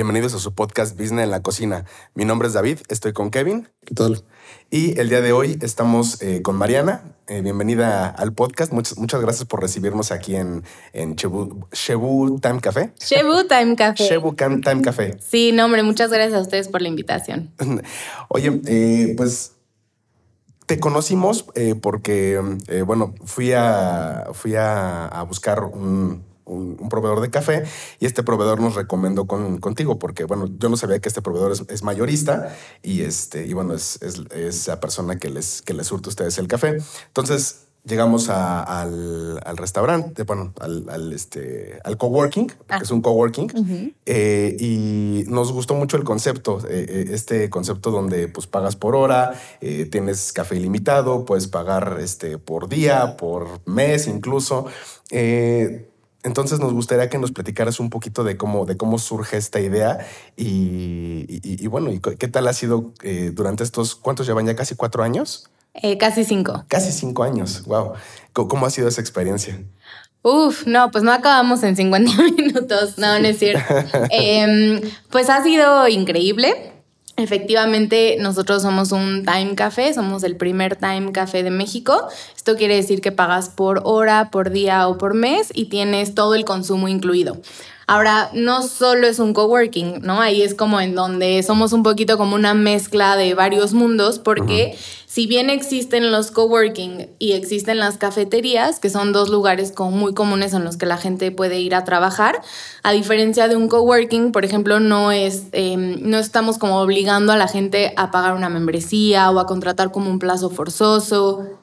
Bienvenidos a su podcast Business en la Cocina. Mi nombre es David, estoy con Kevin. ¿Qué tal? Y el día de hoy estamos eh, con Mariana. Eh, bienvenida al podcast. Muchas, muchas gracias por recibirnos aquí en, en Chebu, Time Café. Chebu Time Café. Chebu Time Café. Sí, no, hombre, muchas gracias a ustedes por la invitación. Oye, eh, pues te conocimos porque, bueno, fui a, fui a buscar un, un, proveedor de café y este proveedor nos recomendó con, contigo porque, bueno, yo no sabía que este proveedor es, mayorista y, este, y bueno, es, es, la persona que les, que les surte a ustedes el café. Entonces, llegamos al, al, restaurante, bueno, al, al, este, al coworking, que ah. es un coworking, eh, y nos gustó mucho el concepto, eh, eh, este concepto donde pues pagas por hora, tienes café ilimitado, puedes pagar este, por día, por mes incluso. Entonces nos gustaría que nos platicaras un poquito de cómo, de cómo surge esta idea y, bueno, y qué tal ha sido eh, durante estos, ¿cuántos llevan ya? ¿Casi cuatro años? Eh, casi cinco. Casi cinco años, wow. ¿Cómo, ha sido esa experiencia? Uf, no, pues no acabamos en 50 minutos, no, no es cierto. Em, pues ha sido increíble. Efectivamente, nosotros somos un Time Café, somos el primer Time Café de México. Esto quiere decir que pagas por hora, por día o por mes y tienes todo el consumo incluido. Ahora, no solo es un coworking, ¿no? Ahí es como en donde somos un poquito como una mezcla de varios mundos, porque si bien existen los coworking y existen las cafeterías, que son dos lugares muy comunes en los que la gente puede ir a trabajar, a diferencia de un coworking, por ejemplo, no, es, em, no estamos como obligando a la gente a pagar una membresía o a contratar como un plazo forzoso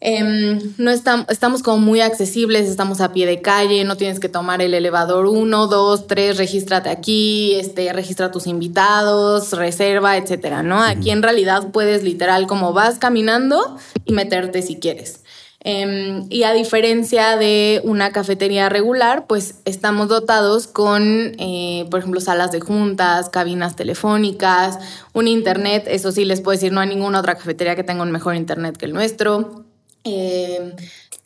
Em, no estamos, estamos como muy accesibles, estamos a pie de calle, no tienes que tomar el elevador 1, 2, 3, regístrate aquí, este, registra tus invitados, reserva, etcétera, ¿no? Aquí en realidad puedes literal como vas caminando y meterte si quieres. Em, y a diferencia de una cafetería regular, pues estamos dotados con, eh, por ejemplo, salas de juntas, cabinas telefónicas, un internet, eso sí les puedo decir, no hay ninguna otra cafetería que tenga un mejor internet que el nuestro. Eh,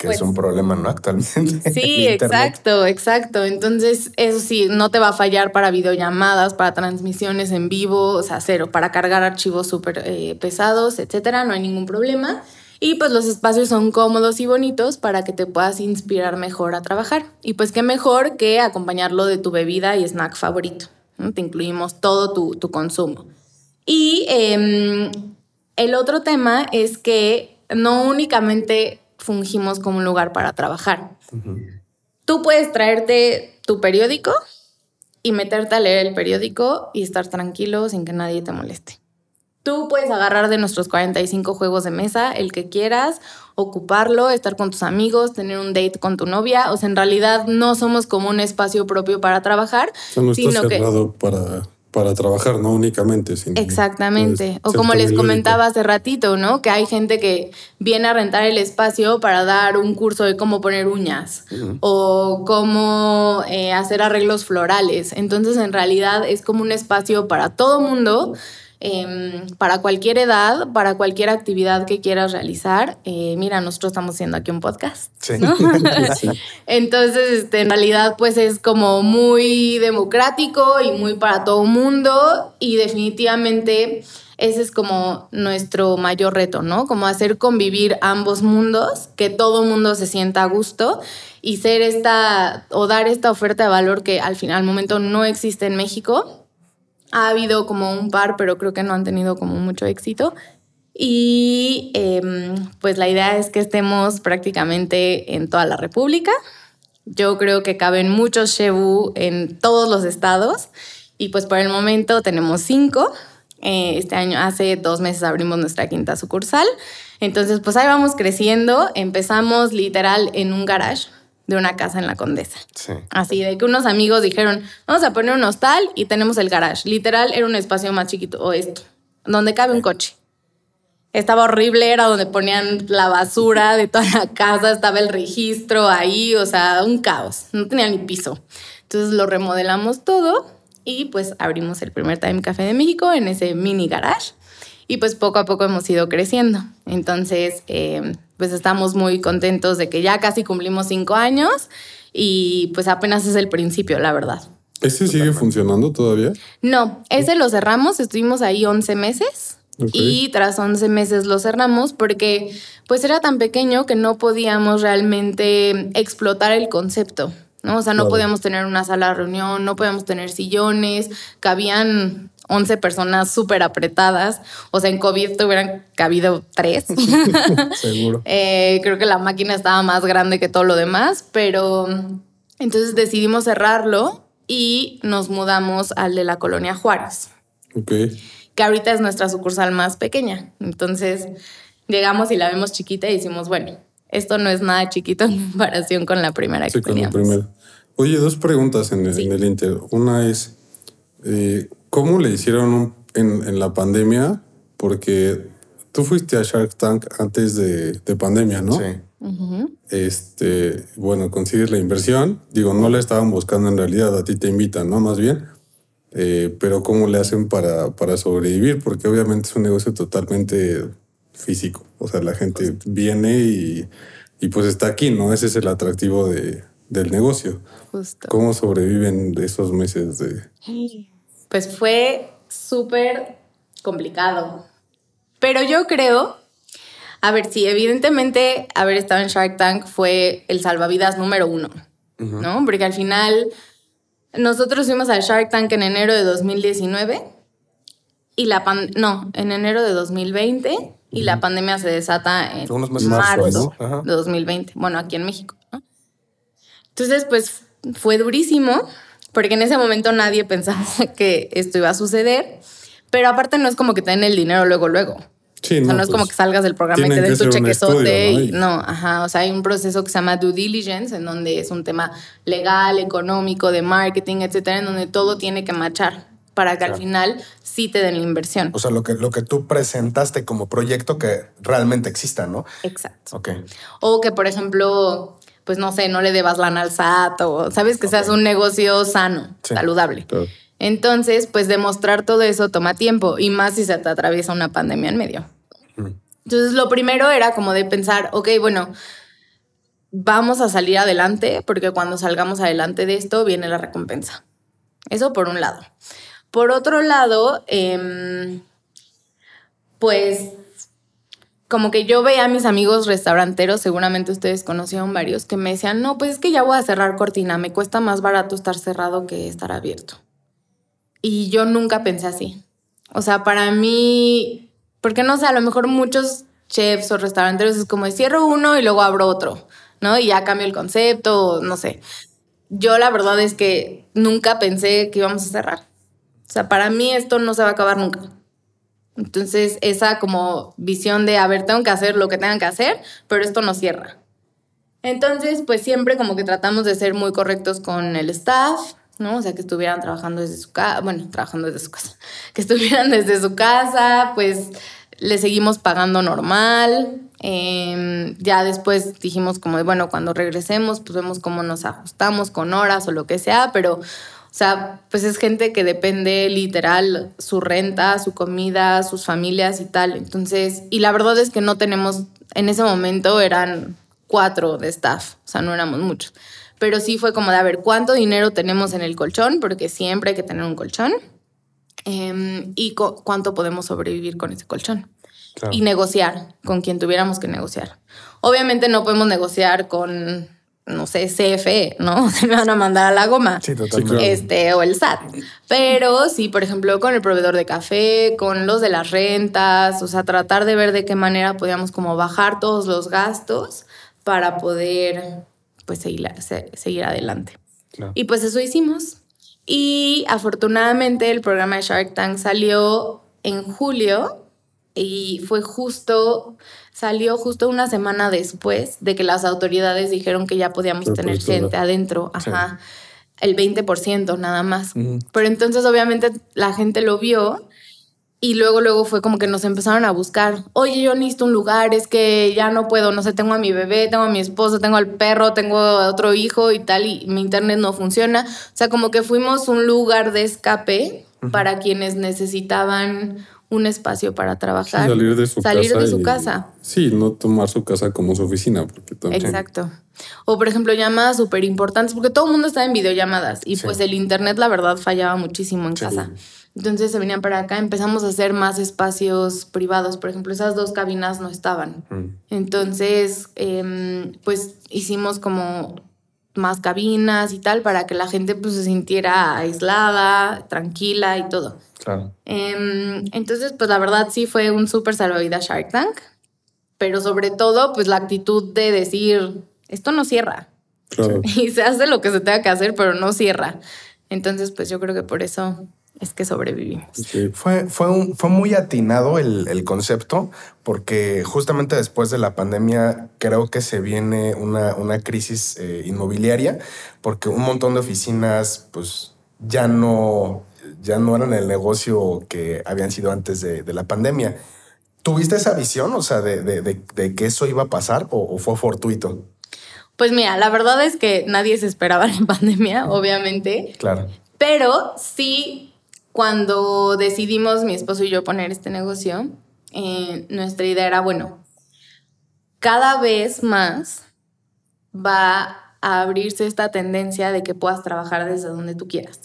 que es pues un problema, ¿no? Actualmente. Sí, exacto, exacto. Entonces, eso sí, no te va a fallar para videollamadas, para transmisiones en vivo, o sea, cero, para cargar archivos súper eh, pesados, etcétera, no hay ningún problema. Y pues los espacios son cómodos y bonitos para que te puedas inspirar mejor a trabajar. Y pues qué mejor que acompañarlo de tu bebida y snack favorito. Te incluimos todo tu, tu consumo. Y em, el otro tema es que no únicamente fungimos como un lugar para trabajar. Tú puedes traerte tu periódico y meterte a leer el periódico y estar tranquilo sin que nadie te moleste. Tú puedes agarrar de nuestros 45 juegos de mesa el que quieras, ocuparlo, estar con tus amigos, tener un date con tu novia. O sea, en realidad no somos como un espacio propio para trabajar, sino cerrado para para trabajar, no únicamente. Sino Exactamente. O como les comentaba hace ratito, ¿no? Que hay gente que viene a rentar el espacio para dar un curso de cómo poner uñas o cómo eh, hacer arreglos florales. Entonces, en realidad es como un espacio para todo mundo Em, para cualquier edad, para cualquier actividad que quieras realizar. Eh, mira, nosotros estamos haciendo aquí un podcast. Sí. Entonces, este, en realidad, pues es como muy democrático y muy para todo mundo y definitivamente ese es como nuestro mayor reto, ¿no? Como hacer convivir ambos mundos, que todo mundo se sienta a gusto y ser esta o dar esta oferta de valor que al final al momento no existe en México ha habido como un par, pero creo que no han tenido como mucho éxito. Y em, pues la idea es que estemos prácticamente en toda la República. Yo creo que caben muchos Shebu en todos los estados. Y pues por el momento tenemos cinco. Eh, este año, hace dos meses abrimos nuestra quinta sucursal. Entonces, pues ahí vamos creciendo. Empezamos literal en un garage de una casa en la Condesa. Así de que unos amigos dijeron, vamos a poner un hostal y tenemos el garage. Literal era un espacio más chiquito, o esto, donde cabe un coche. Estaba horrible, era donde ponían la basura de toda la casa, estaba el registro ahí, o sea, un caos, no tenía ni piso. Entonces lo remodelamos todo y pues abrimos el primer Time Café de México en ese mini garage y pues poco a poco hemos ido creciendo. Entonces, eh, pues estamos muy contentos de que ya casi cumplimos cinco años y pues apenas es el principio, la verdad. ¿Ese sigue funcionando todavía? No, ese lo cerramos, estuvimos ahí 11 meses. Y tras 11 meses lo cerramos porque pues era tan pequeño que no podíamos realmente explotar el concepto. ¿no? O sea, no podíamos tener una sala de reunión, no podíamos tener sillones, cabían 11 personas súper apretadas. O sea, en COVID te hubieran cabido tres. Seguro. Eh, creo que la máquina estaba más grande que todo lo demás, pero entonces decidimos cerrarlo y nos mudamos al de la colonia Juárez. Ok. Que ahorita es nuestra sucursal más pequeña. Entonces llegamos y la vemos chiquita y decimos, bueno, esto no es nada chiquito en comparación con la primera que sí, con la primera. Oye, dos preguntas en, el Inter. Una es, eh, ¿cómo le hicieron en, la pandemia? Porque tú fuiste a Shark Tank antes de, pandemia, ¿no? Sí. Este, bueno, consigues la inversión. Digo, no la estaban buscando en realidad, a ti te invitan, ¿no? Más bien. Eh, pero ¿cómo le hacen para, para sobrevivir? Porque obviamente es un negocio totalmente físico. O sea, la gente viene y, pues está aquí, ¿no? Ese es el atractivo de, del negocio. Justo. ¿Cómo sobreviven esos meses de...? Pues fue súper complicado. Pero yo creo, a ver, sí, evidentemente haber estado en Shark Tank fue el salvavidas número uno, ¿no? Porque al final nosotros fuimos a Shark Tank en enero de 2019 y la pan no, en enero de 2020 y la pandemia se desata en marzo de 2020, bueno, aquí en México. Entonces, pues fue durísimo, porque en ese momento nadie pensaba que esto iba a suceder, pero aparte no es como que te den el dinero luego, luego. Sí, no, o sea, no es como pues, que salgas del programa y te den tu chequezote. ¿no? Y, no, ajá. O sea, hay un proceso que se llama due diligence, en donde es un tema legal, económico, de marketing, etcétera, en donde todo tiene que marchar para que al final sí te den la inversión. O sea, lo que, lo que tú presentaste como proyecto que realmente exista, ¿no? Exacto. Ok. O que, por ejemplo, pues no sé, no le debas lana al SAT o sabes que seas un negocio sano, saludable. Entonces, pues demostrar todo eso toma tiempo y más si se te atraviesa una pandemia en medio. Entonces, lo primero era como de pensar, ok, bueno, vamos a salir adelante porque cuando salgamos adelante de esto viene la recompensa. Eso por un lado. Por otro lado, em, pues como que yo veía a mis amigos restauranteros, seguramente ustedes conocieron varios, que me decían, no, pues es que ya voy a cerrar cortina, me cuesta más barato estar cerrado que estar abierto. Y yo nunca pensé así. O sea, para mí, porque no sé, a lo mejor muchos chefs o restauranteros es como cierro uno y luego abro otro, ¿no? Y ya cambio el concepto, no sé. Yo la verdad es que nunca pensé que íbamos a cerrar. O sea, para mí esto no se va a acabar nunca. Entonces, esa como visión de, a ver, tengo que hacer lo que tengan que hacer, pero esto no cierra. Entonces, pues siempre como que tratamos de ser muy correctos con el staff, ¿no? O sea, que estuvieran trabajando desde su casa, bueno, trabajando desde su casa, que estuvieran desde su casa, pues le seguimos pagando normal. Em, ya después dijimos como, bueno, cuando regresemos, pues vemos cómo nos ajustamos con horas o lo que sea, pero o sea, pues es gente que depende literal su renta, su comida, sus familias y tal. Entonces, y la verdad es que no tenemos, en ese momento eran cuatro de staff, o sea, no éramos muchos. Pero sí fue como de, a ver, ¿cuánto dinero tenemos en el colchón? Porque siempre hay que tener un colchón. Em, y cuánto podemos sobrevivir con ese colchón. Y negociar con quien tuviéramos que negociar. Obviamente no podemos negociar con no sé, CFE, ¿no? Se me van a mandar a la goma. Sí, totalmente. Este, o el SAT. Pero sí, por ejemplo, con el proveedor de café, con los de las rentas, o sea, tratar de ver de qué manera podíamos como bajar todos los gastos para poder, pues, seguir, seguir adelante. Y pues eso hicimos. Y afortunadamente el programa de Shark Tank salió en julio y fue justo salió justo una semana después de que las autoridades dijeron que ya podíamos tener gente adentro, ajá, el 20% nada más. Pero entonces obviamente la gente lo vio y luego luego fue como que nos empezaron a buscar, oye, yo necesito un lugar, es que ya no puedo, no sé, tengo a mi bebé, tengo a mi esposo, tengo al perro, tengo a otro hijo y tal, y mi internet no funciona. O sea, como que fuimos un lugar de escape para quienes necesitaban un espacio para trabajar. salir de su salir casa. de su y- casa. Sí, no tomar su casa como su oficina, porque también. Exacto. O por ejemplo, llamadas súper importantes, porque todo el mundo está en videollamadas y Sí. pues el internet la verdad fallaba muchísimo en casa. Entonces se venían para acá, empezamos a hacer más espacios privados. Por ejemplo, esas dos cabinas no estaban. Mm. Entonces, em, pues hicimos como más cabinas y tal para que la gente pues se sintiera aislada, tranquila y todo. Claro. Em, entonces, pues la verdad sí fue un súper salvavidas Shark Tank, pero sobre todo pues la actitud de decir, esto no cierra Claro. y se hace lo que se tenga que hacer, pero no cierra. Entonces, pues yo creo que por eso es que sobrevivimos. Sí. Fue, fue, un- fue muy atinado el, el concepto porque justamente después de la pandemia creo que se viene una, una crisis eh, inmobiliaria porque un montón de oficinas pues ya no, ya no eran el negocio que habían sido antes de, de la pandemia. ¿Tuviste esa visión, o sea, de, de- de- de que eso iba a pasar o, o fue fortuito? Pues mira, la verdad es que nadie se esperaba la pandemia, obviamente, Claro. pero sí cuando decidimos mi esposo y yo poner este negocio, eh, nuestra idea era, bueno, cada vez más va a abrirse esta tendencia de que puedas trabajar desde donde tú quieras.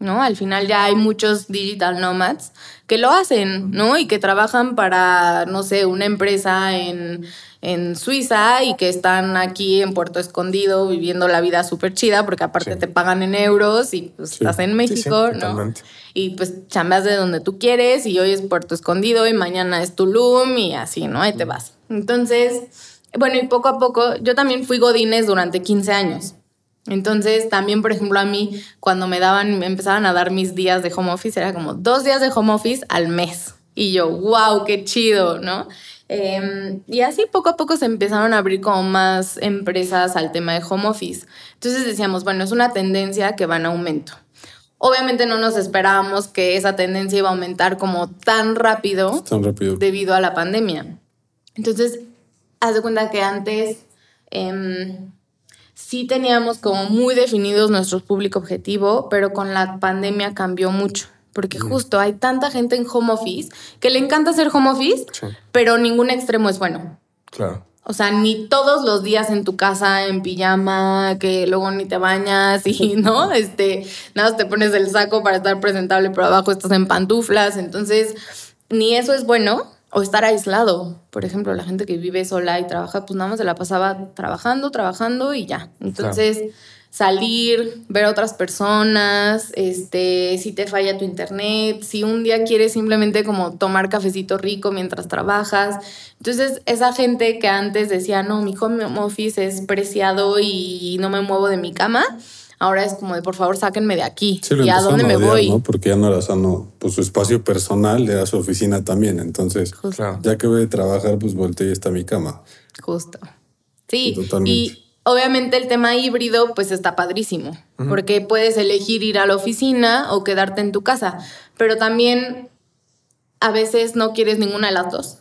¿no? Al final ya hay muchos digital nomads que lo hacen, ¿no? Y que trabajan para, no sé, una empresa en, en Suiza y que están aquí en Puerto Escondido viviendo la vida súper chida porque aparte Sí. te pagan en euros y pues Sí. estás en Sí, sí, México, ¿no? Y pues chambeas de donde tú quieres y hoy es Puerto Escondido y mañana es Tulum y así, ¿no? Ahí te vas. Entonces, bueno, y poco a poco, yo también fui Godines durante 15 años. Entonces, también, por ejemplo, a mí, cuando me daban, me empezaban a dar mis días de home office, era como dos días de home office al mes. Y yo, wow, qué chido, ¿no? Em, y así poco a poco se empezaron a abrir como más empresas al tema de home office. Entonces decíamos, bueno, es una tendencia que va en aumento. Obviamente no nos esperábamos que esa tendencia iba a aumentar como tan rápido Tan rápido. debido a la pandemia. Entonces, haz de cuenta que antes em, sí teníamos como muy definidos nuestro público objetivo, pero con la pandemia cambió mucho. Porque justo hay tanta gente en home office que le encanta hacer home office, Sí. pero ningún extremo es bueno. Claro. O sea, ni todos los días en tu casa en pijama, que luego ni te bañas y, ¿no? Este, nada, más te pones el saco para estar presentable, pero abajo estás en pantuflas. Entonces, ni eso es bueno. O estar aislado. Por ejemplo, la gente que vive sola y trabaja, pues nada más se la pasaba trabajando, trabajando y ya. Entonces, salir, ver a otras personas, este, si te falla tu internet, si un día quieres simplemente como tomar cafecito rico mientras trabajas. Entonces, esa gente que antes decía, no, mi home office es preciado y no me muevo de mi cama, ahora es como de, por favor, sáquenme de aquí. Sí, lo ¿Y a dónde me odiar, voy? ¿no? Porque ya no era sano, pues su espacio personal era su oficina también. Entonces, ya que voy a trabajar, pues volteé y está mi cama. Justo. Sí, totalmente. y obviamente el tema híbrido pues está padrísimo, porque puedes elegir ir a la oficina o quedarte en tu casa, pero también a veces no quieres ninguna de las dos.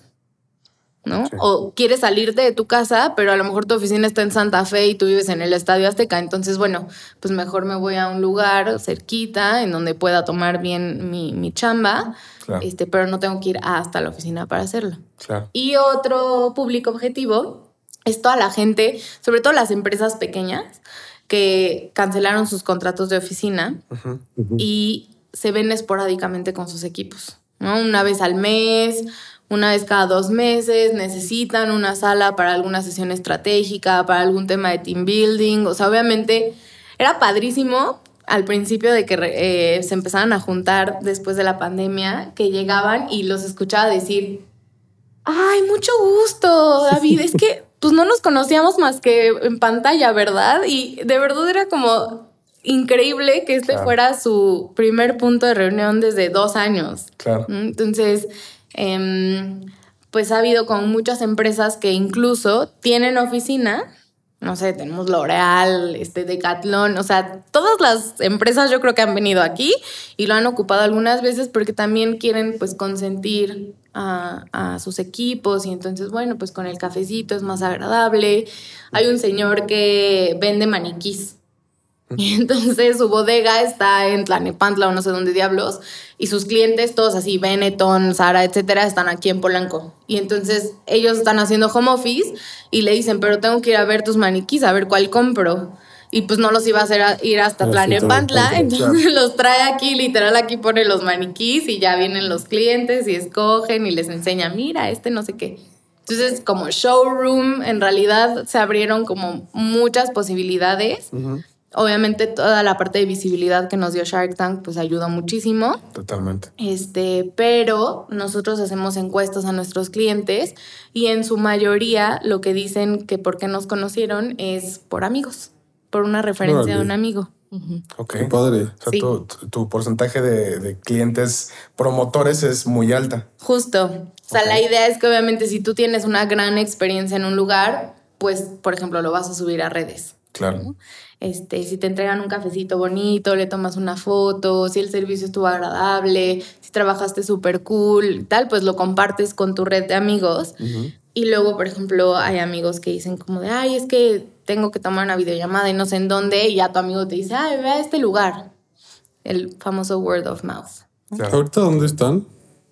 ¿No? Sí. O quieres salirte de tu casa, pero a lo mejor tu oficina está en Santa Fe y tú vives en el Estadio Azteca. Entonces, bueno, pues mejor me voy a un lugar cerquita en donde pueda tomar bien mi, mi chamba, Claro. este, pero no tengo que ir hasta la oficina para hacerlo. Claro. Y otro público objetivo es toda la gente, sobre todo las empresas pequeñas, que cancelaron sus contratos de oficina y se ven esporádicamente con sus equipos. ¿no? Una vez al mes, una vez cada dos meses, necesitan una sala para alguna sesión estratégica, para algún tema de team building. O sea, obviamente era padrísimo al principio de que eh, se empezaran a juntar después de la pandemia, que llegaban y los escuchaba decir, ay, mucho gusto, David, es que pues no nos conocíamos más que en pantalla, ¿verdad? Y de verdad era como increíble que este Claro. fuera su primer punto de reunión desde dos años. Claro. Entonces, em, pues ha habido con muchas empresas que incluso tienen oficina. No sé, tenemos L'Oreal, este Decathlon, o sea, todas las empresas yo creo que han venido aquí y lo han ocupado algunas veces porque también quieren pues consentir a, a sus equipos y entonces bueno, pues con el cafecito es más agradable. Hay un señor que vende maniquís Y entonces su bodega está en Tlanepantla o no sé dónde diablos. Y sus clientes, todos así, Benetton, Sara, etcétera, están aquí en Polanco. Y entonces ellos están haciendo home office y le dicen, pero tengo que ir a ver tus maniquís, a ver cuál compro. Y pues no los iba a hacer ir hasta Tlanepantla. Entonces los trae aquí, literal, aquí pone los maniquís y ya vienen los clientes y escogen y les enseña, mira, este no sé qué. Entonces, como showroom, en realidad se abrieron como muchas posibilidades. Obviamente toda la parte de visibilidad que nos dio Shark Tank pues ayudó muchísimo. Totalmente. Este, pero nosotros hacemos encuestas a nuestros clientes y en su mayoría lo que dicen que por qué nos conocieron es por amigos, por una referencia de un amigo. Ok. padre. O sea, tu, porcentaje de, clientes promotores es muy alta. Justo. O sea, la idea es que obviamente si tú tienes una gran experiencia en un lugar, pues, por ejemplo, lo vas a subir a redes. Claro. Este, si te entregan un cafecito bonito, le tomas una foto, si el servicio estuvo agradable, si trabajaste súper cool, tal, pues lo compartes con tu red de amigos. Y luego, por ejemplo, hay amigos que dicen como de, ay, es que tengo que tomar una videollamada y no sé en dónde, y ya tu amigo te dice, ay, ve a este lugar. El famoso word of mouth. ¿Ahorita dónde están?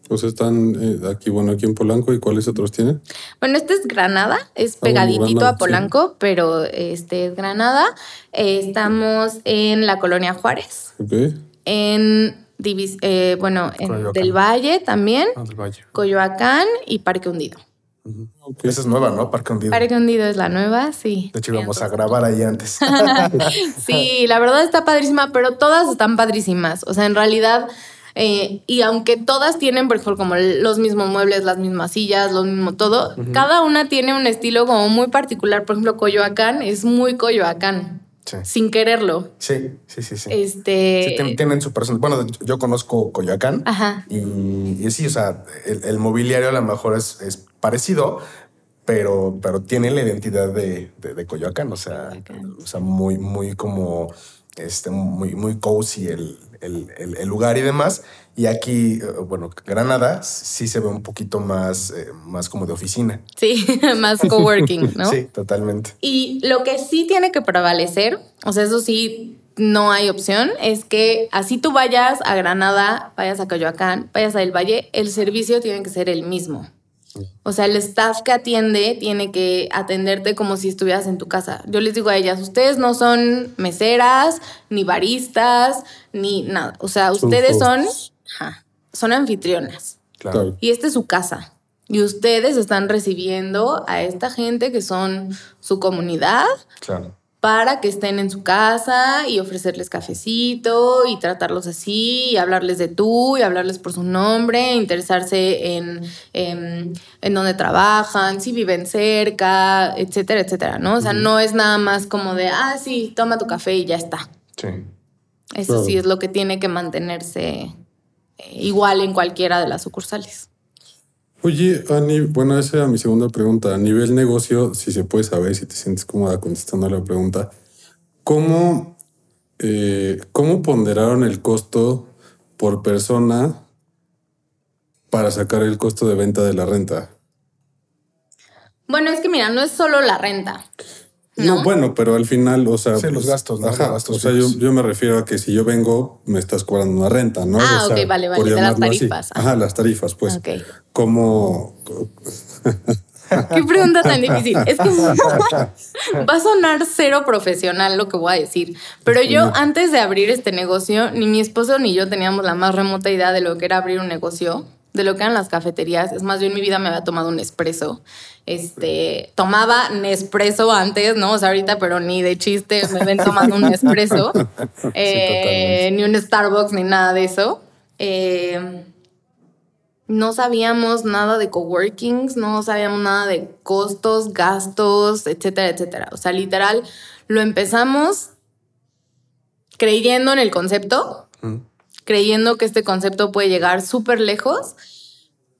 Pues están eh, aquí, bueno, aquí en Polanco y cuáles otros tienen. Bueno, este es Granada, es ah, pegaditito a Polanco, pero este es Granada. Eh, estamos en la colonia Juárez. Ok. En eh, bueno, en del Valle también. Ah, del Valle. Coyoacán y Parque Hundido. Esa es nueva, ¿no? Parque Hundido. Parque Hundido es la nueva, sí. De hecho, íbamos a grabar ahí antes. sí, la verdad está padrísima, pero todas están padrísimas. O sea, en realidad eh, y aunque todas tienen, por ejemplo, como los mismos muebles, las mismas sillas, lo mismo todo, cada una tiene un estilo como muy particular. Por ejemplo, Coyoacán es muy Coyoacán. Sin quererlo. Sí, sí, sí, sí. Este... tienen su persona. Bueno, yo conozco Coyoacán. Ajá. Y, sí, o sea, el, mobiliario a lo mejor es, parecido, pero, pero tiene la identidad de, de, Coyoacán. O sea, o sea, muy, muy como este, muy, muy cozy el, el, lugar y demás. Y aquí, eh, bueno, Granada sí se ve un poquito más, eh, más como de oficina. Sí, más coworking, ¿no? sí, totalmente. Y lo que sí tiene que prevalecer, o sea, eso sí, no hay opción, es que así tú vayas a Granada, vayas a Coyoacán, vayas a El Valle, el servicio tiene que ser el mismo. O sea, el staff que atiende tiene que atenderte como si estuvieras en tu casa. Yo les digo a ellas, ustedes no son meseras, ni baristas, ni nada. O sea, ustedes son, son anfitrionas. Claro. Y esta es su casa. Y ustedes están recibiendo a esta gente que son su comunidad. Claro para que estén en su casa y ofrecerles cafecito y tratarlos así y hablarles de tú y hablarles por su nombre, interesarse en, en, en dónde trabajan, si viven cerca, etcétera, etcétera, ¿no? O sea, no es nada más como de, ah, sí, toma tu café y ya está. Sí. Eso sí es lo que tiene que mantenerse eh, igual en cualquiera de las sucursales. Oye, Ani, bueno, esa era mi segunda pregunta. A nivel negocio, si se puede saber, si te sientes cómoda contestando la pregunta, ¿cómo, eh, ¿cómo ponderaron el costo por persona para sacar el costo de venta de la renta? Bueno, es que mira, no es solo la renta. ¿No? bueno, pero al final, o sea. Sí, los pues, gastos, ¿no? Ajá, o sea, yo, me refiero a que si yo vengo, me estás cobrando una renta, ¿no? Ah, ok, vale, vale. De las tarifas. Ajá, las tarifas, pues. Ok. ¿Cómo. Qué pregunta tan difícil. Es que va a sonar cero profesional lo que voy a decir. Pero yo, antes de abrir este negocio, ni mi esposo ni yo teníamos la más remota idea de lo que era abrir un negocio de lo que eran las cafeterías. Es más, yo en mi vida me había tomado un espresso. Este, tomaba Nespresso antes, ¿no? O sea, ahorita, pero ni de chiste me ven tomando un Nespresso. Eh, ni un Starbucks, ni nada de eso. Eh, no sabíamos nada de coworkings, no sabíamos nada de costos, gastos, etcétera, etcétera. O sea, literal, lo empezamos creyendo en el concepto creyendo que este concepto puede llegar súper lejos,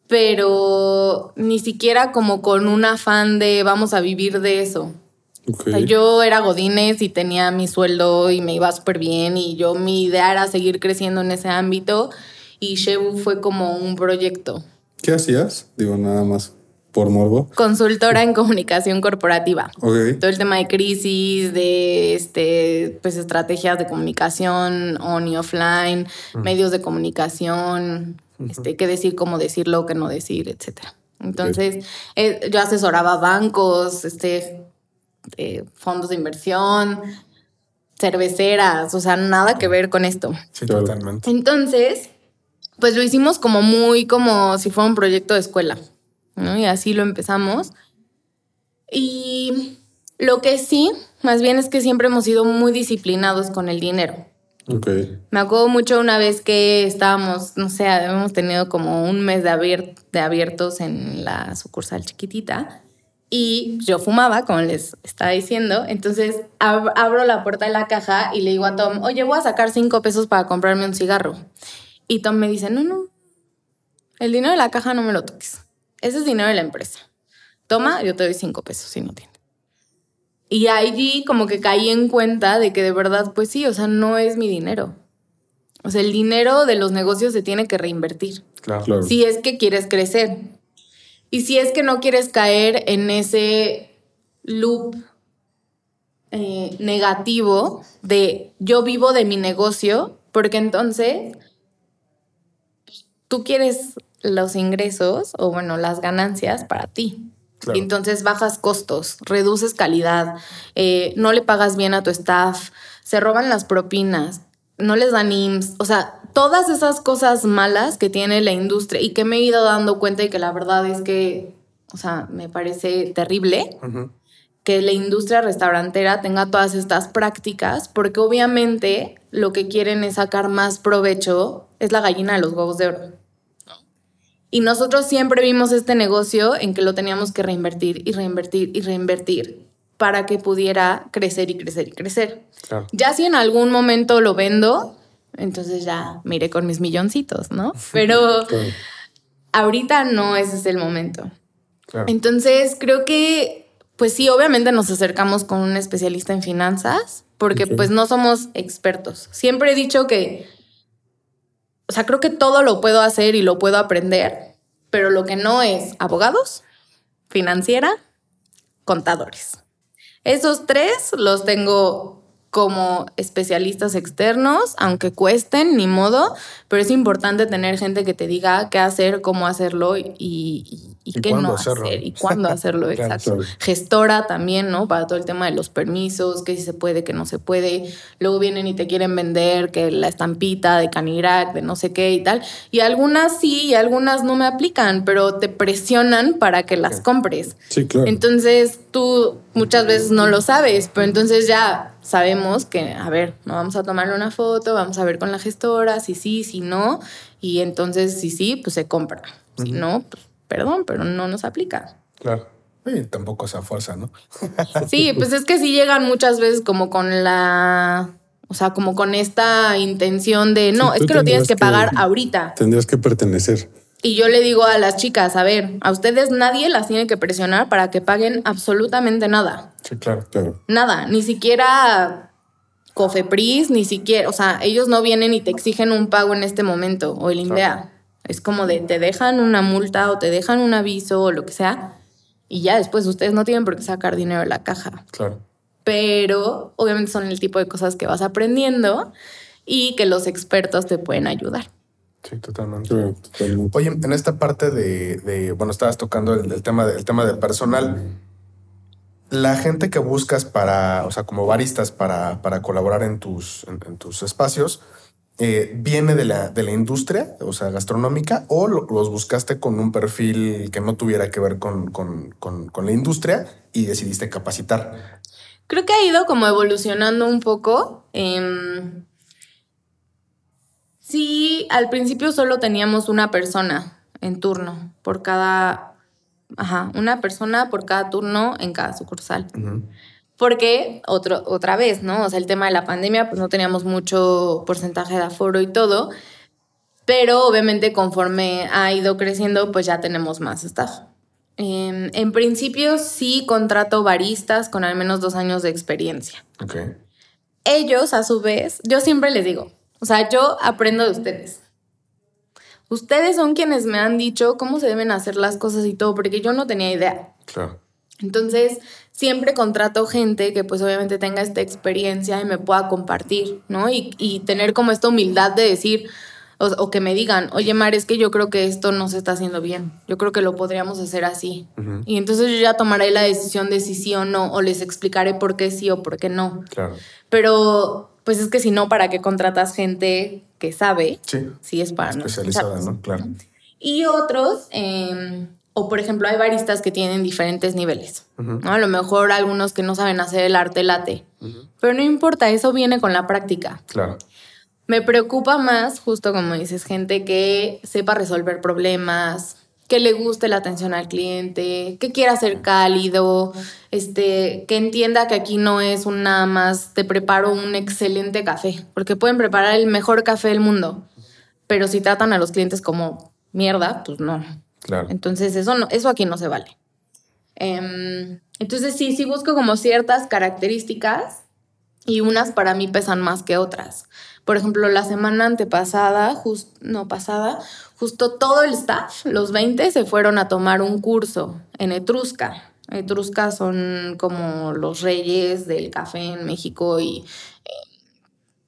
pero ni siquiera como con un afán de vamos a vivir de eso. yo era Godínez y tenía mi sueldo y me iba súper bien y yo mi idea era seguir creciendo en ese ámbito y Shebu fue como un proyecto. ¿Qué hacías? Digo, nada más. Por morbo. Consultora en comunicación corporativa. Ok. Todo el tema de crisis, de este, pues estrategias de comunicación on y offline, medios de comunicación, este, qué decir, cómo decirlo, qué no decir, etcétera. Entonces, eh, yo asesoraba bancos, este, eh, fondos de inversión, cerveceras, o sea, nada que ver con esto. Sí, totalmente. Entonces, pues lo hicimos como muy como si fuera un proyecto de escuela, ¿no? Y así lo empezamos. Y lo que sí, más bien es que siempre hemos sido muy disciplinados con el dinero. Ok. Me acuerdo mucho una vez que estábamos, no sé, habíamos tenido como un mes de, abier- de abiertos en la sucursal chiquitita y yo fumaba, como les estaba diciendo. Entonces ab- abro la puerta de la caja y le digo a Tom, oye, voy a sacar cinco pesos para comprarme un cigarro. Y Tom me dice, no, no, el dinero de la caja no me lo toques. Ese es dinero de la empresa. Toma, yo te doy cinco pesos si no tienes. Y allí como que caí en cuenta de que de verdad, pues sí, o sea, no es mi dinero. O sea, el dinero de los negocios se tiene que reinvertir. Claro. Claro. Si es que quieres crecer. Y si es que no quieres caer en ese loop eh, negativo de yo vivo de mi negocio, porque entonces tú quieres los ingresos o bueno, las ganancias para ti. Claro. Entonces bajas costos, reduces calidad, eh, no le pagas bien a tu staff, se roban las propinas, no les dan IMSS, o sea, todas esas cosas malas que tiene la industria y que me he ido dando cuenta y que la verdad es que, o sea, me parece terrible que la industria restaurantera tenga todas estas prácticas, porque obviamente lo que quieren es sacar más provecho, es la gallina de los huevos de oro. Y nosotros siempre vimos este negocio en que lo teníamos que reinvertir y reinvertir y reinvertir para que pudiera crecer y crecer y crecer. Claro. Ya si en algún momento lo vendo, entonces ya miré con mis milloncitos, ¿no? Pero Claro. ahorita no ese es el momento. Claro. Entonces, creo que, pues sí, obviamente nos acercamos con un especialista en finanzas, porque pues no somos expertos. Siempre he dicho que, o sea, creo que todo lo puedo hacer y lo puedo aprender, pero lo que no es abogados, financiera, contadores. Esos tres los tengo como especialistas externos, aunque cuesten, ni modo, pero es importante tener gente que te diga qué hacer, cómo hacerlo y, y, y Y qué no hacerlo. hacer y cuándo hacerlo, exacto. Gestora también, ¿no? Para todo el tema de los permisos, que si se puede, que no se puede. Luego vienen y te quieren vender que la estampita de Canirac, de no sé qué y tal. Y algunas sí y algunas no me aplican, pero te presionan para que las compres. Sí, claro. Entonces tú muchas veces no lo sabes, pero entonces ya sabemos que, a ver, no vamos a tomarle una foto, vamos a ver con la gestora, si sí, si no, y entonces si sí, pues se compra. Si no, pues perdón, pero no nos aplica. Claro. Y tampoco esa fuerza, ¿no? Sí, pues es que sí llegan muchas veces como con la, o sea, como con esta intención de, no, Sí, es que lo tienes que- pagar ahorita. Tendrías que pertenecer. Y yo le digo a las chicas, a ver, a ustedes nadie las tiene que presionar para que paguen absolutamente nada. Sí, claro. Claro. Nada, ni siquiera Cofepris, ni siquiera, o sea, ellos no vienen y te exigen un pago en este momento o el INDEA. Es como de te dejan una multa o te dejan un aviso o lo que sea y ya después ustedes no tienen por qué sacar dinero de la caja. Claro. Pero obviamente son el tipo de cosas que vas aprendiendo y que los expertos te pueden ayudar. Sí, totalmente. Oye, en esta parte de, de- bueno, estabas tocando el, el tema, de- el tema del personal. La gente que buscas para, o sea, como baristas para, para colaborar en tus, en, en tus espacios, eh, ¿viene de la, de la industria, o sea, gastronómica, o lo- los buscaste con un perfil que no tuviera que ver con, con- con- con la industria y decidiste capacitar? Creo que ha ido como evolucionando un poco. Em, sí, al principio solo teníamos una persona en turno por cada, ajá, una persona por cada turno en cada sucursal. Porque otro, otra vez, ¿no? O sea, el tema de la pandemia, pues no teníamos mucho porcentaje de aforo y todo. Pero obviamente conforme ha ido creciendo, pues ya tenemos más staff. Em, en principio sí contrato baristas con al menos dos años de experiencia. Ok. Ellos, a su vez, yo siempre les digo, o sea, yo aprendo de ustedes. Ustedes son quienes me han dicho cómo se deben hacer las cosas y todo, porque yo no tenía idea. Claro. Entonces, siempre contrato gente que pues obviamente tenga esta experiencia y me pueda compartir, ¿no? Y, y tener como esta humildad de decir, o, que me digan, oye, Mar, es que yo creo que esto no se está haciendo bien. Yo creo que lo podríamos hacer así. Y entonces yo ya tomaré la decisión de si sí o no, o les explicaré por qué sí o por qué no. Claro. Pero, pues es que si no, ¿para qué contratas gente que sabe? Sí. Sí, es para Especializada, ¿no? Claro. Y otros, em, o por ejemplo, hay baristas que tienen diferentes niveles. ¿no? A lo mejor algunos que no saben hacer el arte late. Pero no importa, eso viene con la práctica. Claro. Me preocupa más, justo como dices, gente que sepa resolver problemas, que le guste la atención al cliente, que quiera ser cálido, este, que entienda que aquí no es un nada más te preparo un excelente café, porque pueden preparar el mejor café del mundo, pero si tratan a los clientes como mierda, pues no. Claro. Entonces eso no, eso aquí no se vale. Em, entonces sí, sí busco como ciertas características y unas para mí pesan más que otras. Por ejemplo, la semana antepasada, just, no pasada, justo todo el staff, los 20, se fueron a tomar un curso en Etrusca. Etrusca son como los reyes del café en México y eh,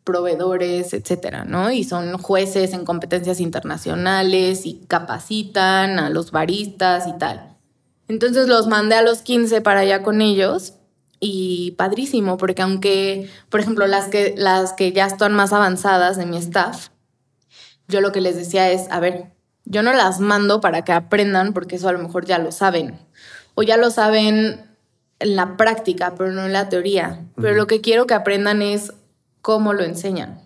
proveedores, etcétera, ¿no? Y son jueces en competencias internacionales y capacitan a los baristas y tal. Entonces los mandé a los 15 para allá con ellos y padrísimo, porque aunque, por ejemplo, las que, las que ya están más avanzadas de mi staff, yo lo que les decía es, a ver, yo no las mando para que aprendan, porque eso a lo mejor ya lo saben, o ya lo saben en la práctica, pero no en la teoría. Pero lo que quiero que aprendan es cómo lo enseñan.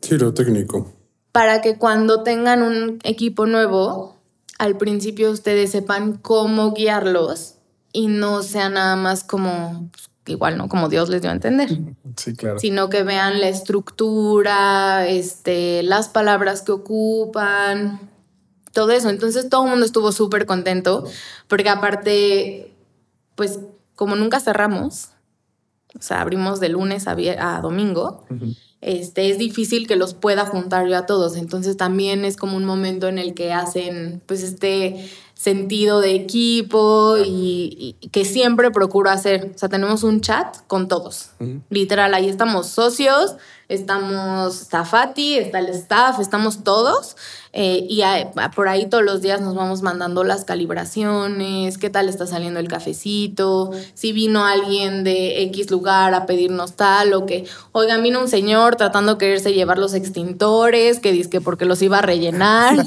Sí, lo técnico. Para que cuando tengan un equipo nuevo, al principio ustedes sepan cómo guiarlos y no sea nada más como pues, igual, ¿no? Como Dios les dio a entender. Sí, claro. Sino que vean la estructura, este, las palabras que ocupan, todo eso. Entonces todo el mundo estuvo súper contento, porque aparte, pues como nunca cerramos, o sea, abrimos de lunes a, a domingo, este, es difícil que los pueda juntar yo a todos. Entonces también es como un momento en el que hacen, pues, este sentido de equipo y, que siempre procuro hacer. O sea, tenemos un chat con todos. Literal, ahí estamos socios, estamos, está Fati, está el staff, estamos todos. Eh, y por ahí todos los días nos vamos mandando las calibraciones, qué tal está saliendo el cafecito, si vino alguien de X lugar a pedirnos tal o que, oigan, vino un señor tratando de quererse llevar los extintores, que dice que porque los iba a rellenar.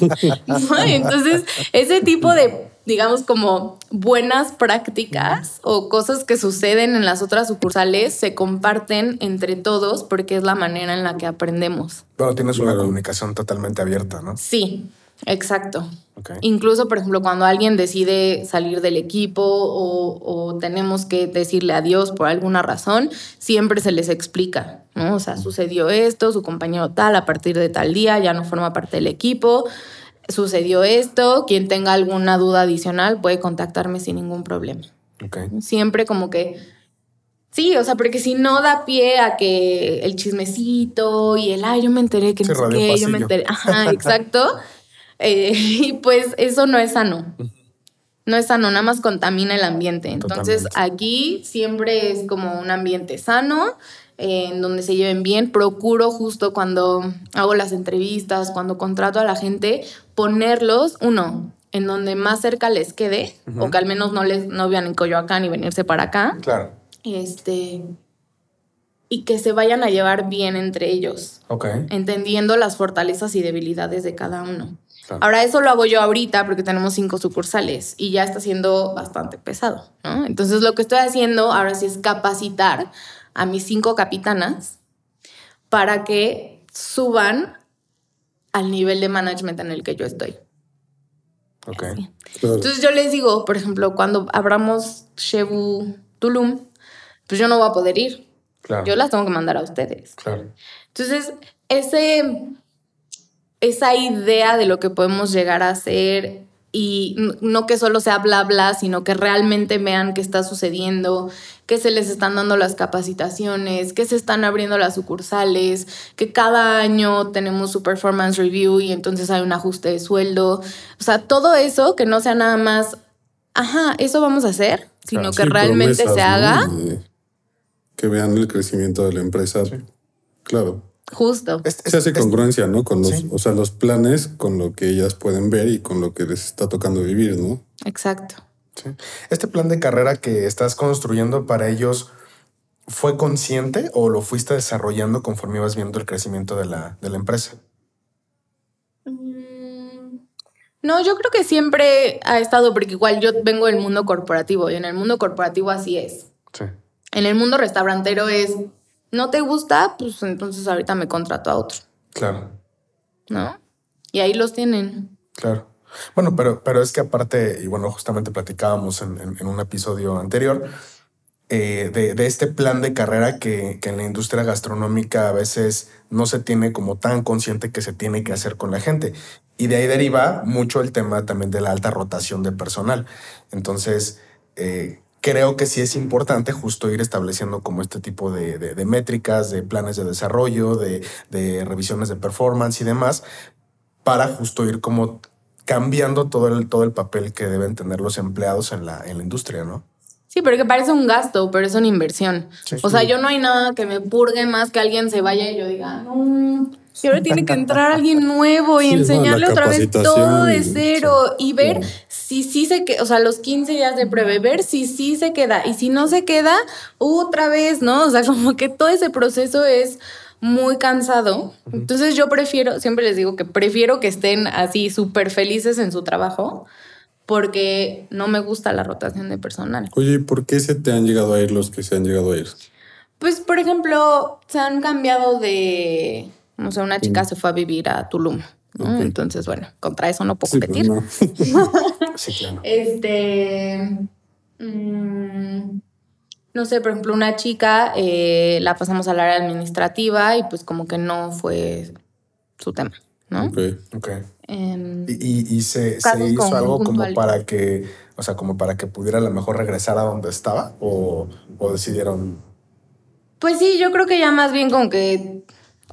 Entonces, ese tipo de digamos, como buenas prácticas o cosas que suceden en las otras sucursales se comparten entre todos porque es la manera en la que aprendemos. Pero tienes una comunicación totalmente abierta, ¿no? Sí, exacto. Incluso, por ejemplo, cuando alguien decide salir del equipo o, o, tenemos que decirle adiós por alguna razón, siempre se les explica, ¿no? O sea, sucedió esto, su compañero tal, a partir de tal día ya no forma parte del equipo sucedió esto, quien tenga alguna duda adicional puede contactarme sin ningún problema. Siempre como que, sí, o sea, porque si no da pie a que el chismecito y el, ay, yo me enteré que no sé qué, yo me enteré, ajá, exacto. Eh, y pues eso no es sano. No es sano, nada más contamina el ambiente. Entonces aquí siempre es como un ambiente sano en donde se lleven bien. Procuro justo cuando hago las entrevistas, cuando contrato a la gente, ponerlos, uno, en donde más cerca les quede, o que al menos no les no vean en Coyoacán y venirse para acá. Claro. Este. Y que se vayan a llevar bien entre ellos. Ok. Entendiendo las fortalezas y debilidades de cada uno. Ahora, eso lo hago yo ahorita porque tenemos cinco sucursales y ya está siendo bastante pesado, ¿no? Entonces, lo que estoy haciendo ahora sí es capacitar a mis cinco capitanas para que suban al nivel de management en el que yo estoy. Ok. Entonces yo les digo, por ejemplo, cuando abramos Shebu Tulum, pues yo no voy a poder ir. Claro. Yo las tengo que mandar a ustedes. Claro. Entonces, ese, esa idea de lo que podemos llegar a hacer y no que solo sea bla bla, sino que realmente vean qué está sucediendo, que se les están dando las capacitaciones, que se están abriendo las sucursales, que cada año tenemos su performance review y entonces hay un ajuste de sueldo. O sea, todo eso que no sea nada más, ajá, eso vamos a hacer, sino que realmente se haga. Que vean el crecimiento de la empresa. Claro. Justo. Se hace congruencia, ¿no? Con los, o sea, los planes con lo que ellas pueden ver y con lo que les está tocando vivir, ¿no? Exacto. Este plan de carrera que estás construyendo para ellos, ¿fue consciente o lo fuiste desarrollando conforme ibas viendo el crecimiento de la, de la empresa? Mm, no, yo creo que siempre ha estado, porque igual yo vengo del mundo corporativo y en el mundo corporativo así es. Sí. En el mundo restaurantero es no te gusta, pues entonces ahorita me contrato a otro. Claro. ¿No? Y ahí los tienen. Claro. Bueno, pero, pero es que aparte, y bueno, justamente platicábamos en, un episodio anterior, eh, de, este plan de carrera que, que, en la industria gastronómica a veces no se tiene como tan consciente que se tiene que hacer con la gente. Y de ahí deriva mucho el tema también de la alta rotación de personal. Entonces, eh, creo que sí es importante justo ir estableciendo como este tipo de, métricas, de planes de desarrollo, de, revisiones de performance y demás, para justo ir como cambiando todo el, todo el papel que deben tener los empleados en la, en la industria, ¿no? Sí, porque parece un gasto, pero es una inversión. o sea, yo no hay nada que me purgue más que alguien se vaya y yo diga, no, y ahora tiene que entrar alguien nuevo y enseñarle otra vez todo de cero y ver si sí se queda, o sea, los 15 días de prueba, ver si sí se queda y si no se queda, otra vez, ¿no? O sea, como que todo ese proceso es muy cansado. Entonces yo prefiero, siempre les digo que prefiero que estén así súper felices en su trabajo porque no me gusta la rotación de personal. Oye, ¿por qué se te han llegado a ir los que se han llegado a ir? Pues, por ejemplo, se han cambiado de o sea, una chica se fue a vivir a Tulum. Entonces, bueno, contra eso no puedo pues competir. no. sí, claro. Este. Mm, no sé, por ejemplo, una chica eh, la pasamos al área administrativa y pues como que no fue su tema, ¿no? Ok, ok. Em, y, se, hizo algo como para que, o sea, como para que pudiera a lo mejor regresar a donde estaba o, o decidieron. Pues sí, yo creo que ya más bien como que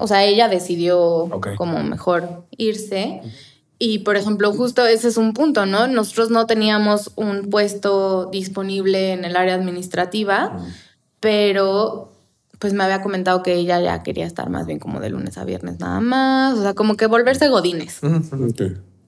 o sea, ella decidió como mejor irse. Y por ejemplo, justo ese es un punto, ¿no? Nosotros no teníamos un puesto disponible en el área administrativa, pero pues me había comentado que ella ya quería estar más bien como de lunes a viernes nada más, o sea, como que volverse godines.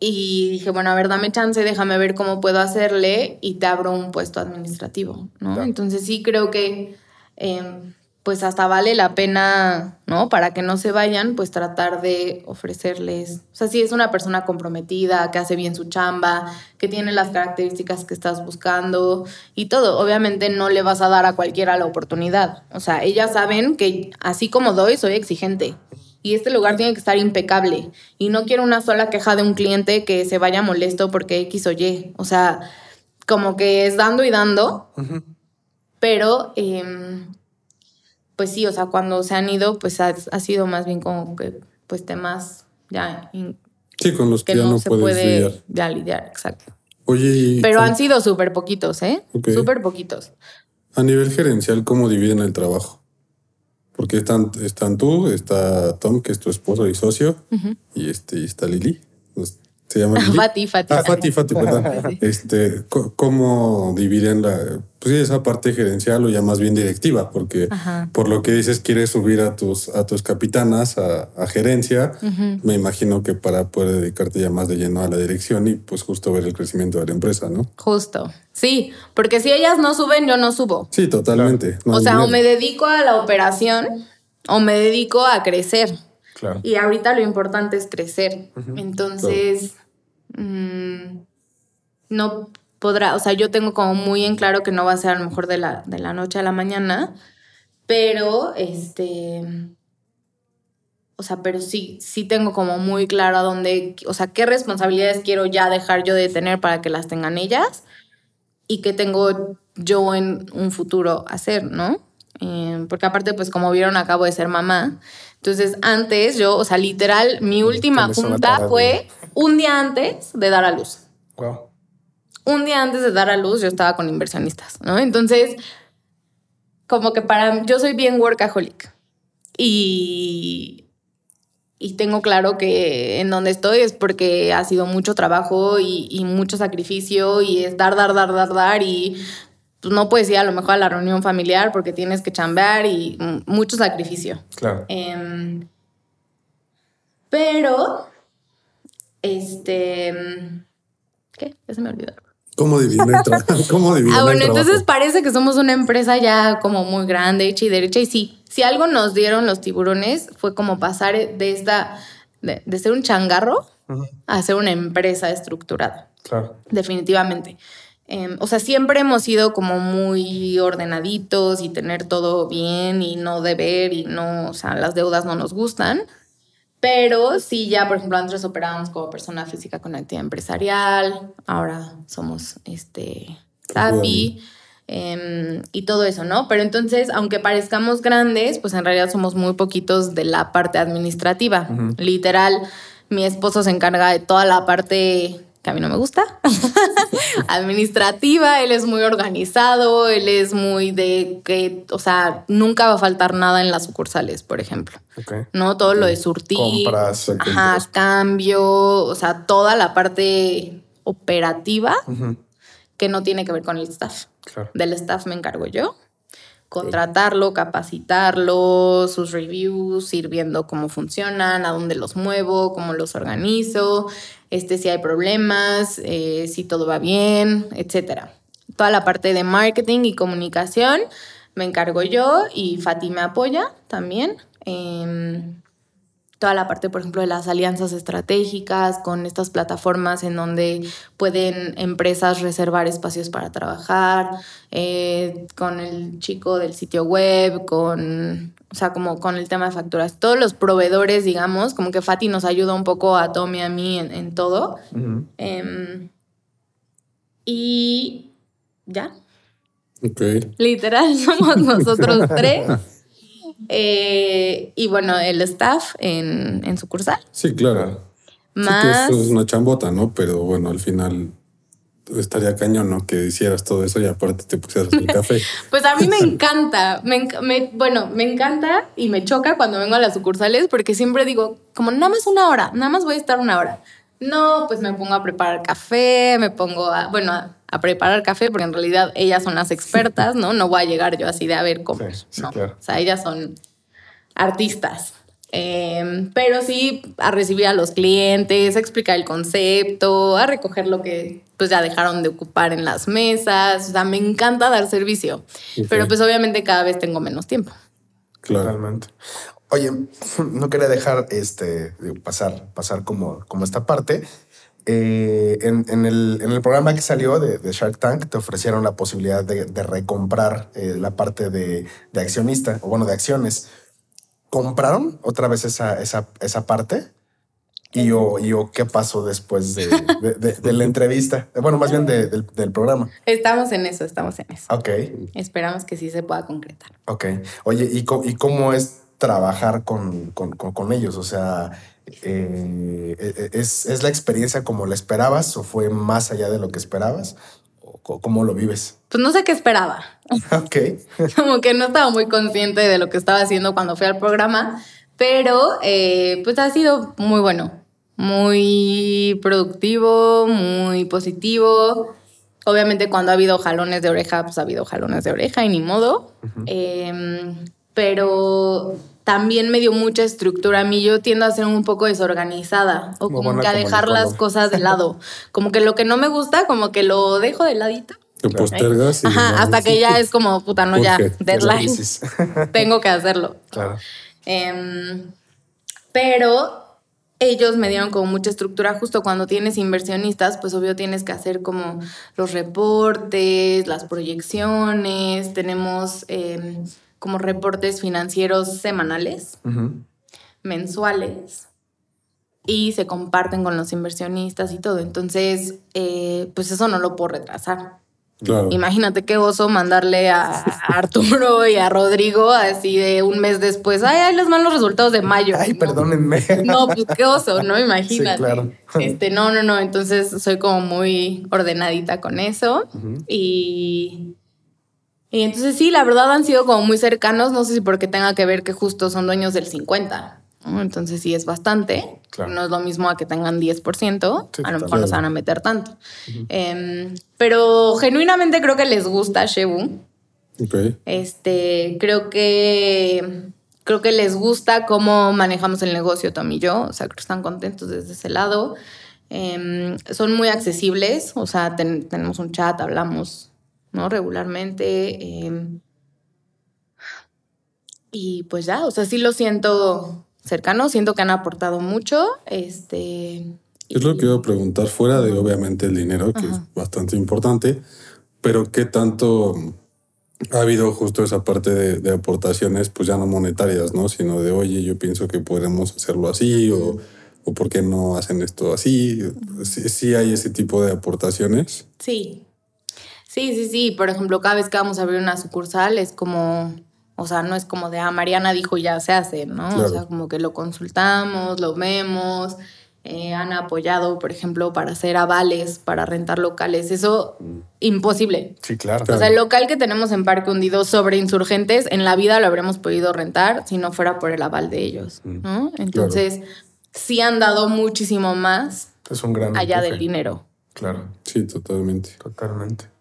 Y dije, bueno, a ver, dame chance, déjame ver cómo puedo hacerle y te abro un puesto administrativo, ¿no? Entonces sí creo que... Em, pues hasta vale la pena, ¿no? Para que no se vayan, pues tratar de ofrecerles, o sea, si es una persona comprometida, que hace bien su chamba, que tiene las características que estás buscando y todo, obviamente no le vas a dar a cualquiera la oportunidad. O sea, ellas saben que así como doy, soy exigente. Y este lugar tiene que estar impecable. Y no quiero una sola queja de un cliente que se vaya molesto porque X o Y. O sea, como que es dando y dando. Pero em, pues sí, o sea, cuando se han ido, pues ha, sido más bien como que, pues temas ya... sí, con los que, ya no, se puede lidiar. ya lidiar, exacto. Oye, Pero han sido súper poquitos, ¿eh? Súper poquitos. A nivel gerencial, ¿cómo dividen el trabajo? Porque están, están tú, está Tom, que es tu esposo y socio, y, este, y está Lili. Se llama Fati, Fati. Ah, Fati, Fati, perdón. Este, ¿Cómo dividen la, pues esa parte gerencial o ya más bien directiva? Porque por lo que dices, quieres subir a tus, a tus capitanas a, gerencia. Me imagino que para poder dedicarte ya más de lleno a la dirección y pues justo ver el crecimiento de la empresa, ¿no? Justo. Sí, porque si ellas no suben, yo no subo. Sí, totalmente. o sea, o me dedico a la operación o me dedico a crecer. Claro. Y ahorita lo importante es crecer. Entonces, Mm, no podrá, o sea, yo tengo como muy en claro que no va a ser a lo mejor de la, de la noche a la mañana, pero este, o sea, pero sí, sí tengo como muy claro a dónde, o sea, qué responsabilidades quiero ya dejar yo de tener para que las tengan ellas y qué tengo yo en un futuro hacer, ¿no? Eh, porque aparte, pues como vieron, acabo de ser mamá. Entonces, antes yo, o sea, literal, mi última junta fue un día antes de dar a luz. Wow. Un día antes de dar a luz, yo estaba con inversionistas, ¿no? Entonces, como que para yo soy bien workaholic y, y tengo claro que en donde estoy es porque ha sido mucho trabajo y, y mucho sacrificio y es dar, dar, dar, dar, dar y no puedes ir a lo mejor a la reunión familiar porque tienes que chambear y mucho sacrificio. Claro. Em, pero, este, ¿qué? Ya se me olvidó. ¿Cómo dividir el, trabajo? ¿Cómo Ah, bueno, entonces parece que somos una empresa ya como muy grande, hecha y derecha. Y sí, si algo nos dieron los tiburones fue como pasar de esta, de, ser un changarro a ser una empresa estructurada. Claro. Definitivamente. Em, o sea, siempre hemos sido como muy ordenaditos y tener todo bien y no deber y no, o sea, las deudas no nos gustan. Pero sí, ya, por ejemplo, antes operábamos como persona física con actividad empresarial, ahora somos este SAPI em, y todo eso, ¿no? Pero entonces, aunque parezcamos grandes, pues en realidad somos muy poquitos de la parte administrativa. Literal, mi esposo se encarga de toda la parte que a mí no me gusta, administrativa, él es muy organizado, él es muy de que, o sea, nunca va a faltar nada en las sucursales, por ejemplo. No todo lo de surtir, compras, ajá, cambio, o sea, toda la parte operativa que no tiene que ver con el staff. Del staff me encargo yo. Contratarlo, capacitarlo, sus reviews, ir viendo cómo funcionan, a dónde los muevo, cómo los organizo, este, si hay problemas, eh, si todo va bien, etcétera. Toda la parte de marketing y comunicación me encargo yo y Fati me apoya también. Em, toda la parte, por ejemplo, de las alianzas estratégicas con estas plataformas en donde pueden empresas reservar espacios para trabajar, eh, con el chico del sitio web, con, o sea, como con el tema de facturas. Todos los proveedores, digamos, como que Fati nos ayuda un poco a Tommy y a mí en, todo. Em, y ya. Literal, somos nosotros tres. Eh, y bueno, el staff en, en sucursal. Sí, claro. Más. Sí, que es una chambota, ¿no? Pero bueno, al final estaría cañón, ¿no? Que hicieras todo eso y aparte te pusieras el café. pues a mí me encanta, me, bueno, me encanta y me choca cuando vengo a las sucursales porque siempre digo, como nada más una hora, nada más voy a estar una hora. No, pues me pongo a preparar café, me pongo a, bueno, a, preparar café, porque en realidad ellas son las expertas, ¿no? No voy a llegar yo así de a ver cómo. no. O sea, ellas son artistas. Em, pero sí a recibir a los clientes, a explicar el concepto, a recoger lo que pues ya dejaron de ocupar en las mesas. O sea, me encanta dar servicio. Pero pues obviamente cada vez tengo menos tiempo. Claramente. Oye, no quería dejar este pasar, pasar como, como esta parte. Eh, en, el, programa que salió de, Shark Tank te ofrecieron la posibilidad de, recomprar eh, la parte de, accionista, o bueno, de acciones. ¿Compraron otra vez esa, esa, parte? ¿Y yo, yo, qué pasó después de, la entrevista? Bueno, más bien del, programa. Estamos en eso, estamos en eso. Ok. Esperamos que sí se pueda concretar. Ok. Oye, ¿y, y cómo es trabajar con, ellos? O sea, eh, e, e, ¿es, la experiencia como la esperabas o fue más allá de lo que esperabas? ¿O ¿Cómo lo vives? Pues no sé qué esperaba. Ok. como que no estaba muy consciente de lo que estaba haciendo cuando fui al programa, pero eh, pues ha sido muy bueno, muy productivo, muy positivo. Obviamente cuando ha habido jalones de oreja, pues ha habido jalones de oreja y ni modo. Em, pero también me dio mucha estructura. A mí yo tiendo a ser un poco desorganizada o como, que a dejar las cosas de lado. Como que lo que no me gusta, como que lo dejo de ladito. Te postergas. Ajá, hasta que ya es como, puta, no, ya, deadline. Tengo que hacerlo. Claro. Em, pero ellos me dieron como mucha estructura justo cuando tienes inversionistas, pues obvio tienes que hacer como los reportes, las proyecciones, tenemos... Em, como reportes financieros semanales, mensuales, y se comparten con los inversionistas y todo. Entonces, eh, pues eso no lo puedo retrasar. Imagínate qué oso mandarle a, Arturo y a Rodrigo así de un mes después. Ay, ay, les van los resultados de mayo. Ay, perdónenme. No, pues qué oso, ¿no? Imagínate. Sí, claro. Este, no, no, no. Entonces soy como muy ordenadita con eso. Y. Y entonces sí, la verdad han sido como muy cercanos. No sé si porque tenga que ver que justo son dueños del 50. Entonces sí es bastante. No es lo mismo a que tengan 10%, a lo mejor no se van a meter tanto. Em, pero genuinamente creo que les gusta Shebu. Este, creo que creo que les gusta cómo manejamos el negocio Tom y yo, o sea, creo que están contentos desde ese lado. Em, son muy accesibles, o sea, tenemos un chat, hablamos, ¿no? Regularmente. Em, y pues ya, o sea, sí lo siento cercanos, siento que han aportado mucho. Este, es lo que iba a preguntar, fuera de obviamente el dinero, que es bastante importante, pero qué tanto ha habido justo esa parte de, aportaciones, pues ya no monetarias, ¿no? Sino de, oye, yo pienso que podemos hacerlo así o, o por qué no hacen esto así. Sí, sí, hay ese tipo de aportaciones. Sí. Sí, sí, sí. Por ejemplo, cada vez que vamos a abrir una sucursal es como o sea, no es como de, ah, Mariana dijo ya se hace, ¿no? O sea, como que lo consultamos, lo vemos, eh, han apoyado, por ejemplo, para hacer avales, para rentar locales. Eso, imposible. Sí, claro. O sea, el local que tenemos en Parque Hundido sobre insurgentes, en la vida lo habríamos podido rentar si no fuera por el aval de ellos, mm. ¿no? Entonces, sí han dado muchísimo más es un gran allá del dinero. Claro. Sí, totalmente. Totalmente.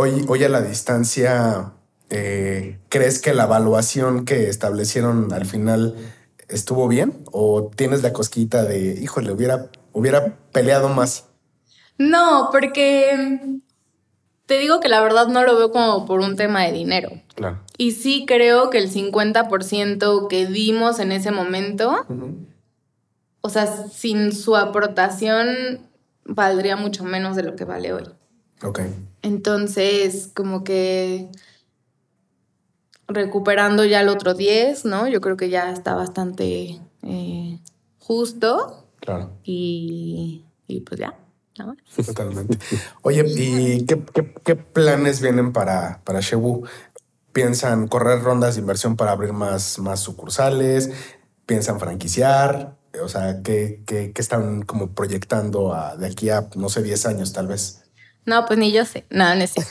Hoy, hoy a la distancia eh, ¿crees que la evaluación que establecieron al final estuvo bien? ¿O tienes la cosquita de, híjole, hubiera, hubiera peleado más? No, porque te digo que la verdad no lo veo como por un tema de dinero. Claro. Y sí creo que el 50% que dimos en ese momento, o sea, sin su aportación, valdría mucho menos de lo que vale hoy. Ok. Entonces, como que recuperando ya el otro 10, ¿no? Yo creo que ya está bastante eh, justo. Claro. Y, pues ya. Totalmente. Oye, ¿y qué, planes vienen para, para Shebu? ¿Piensan correr rondas de inversión para abrir más, más sucursales? ¿Piensan franquiciar? O sea, ¿qué, qué, están como proyectando de aquí a, no sé, 10 años tal vez? No, pues ni yo sé. No, no sé.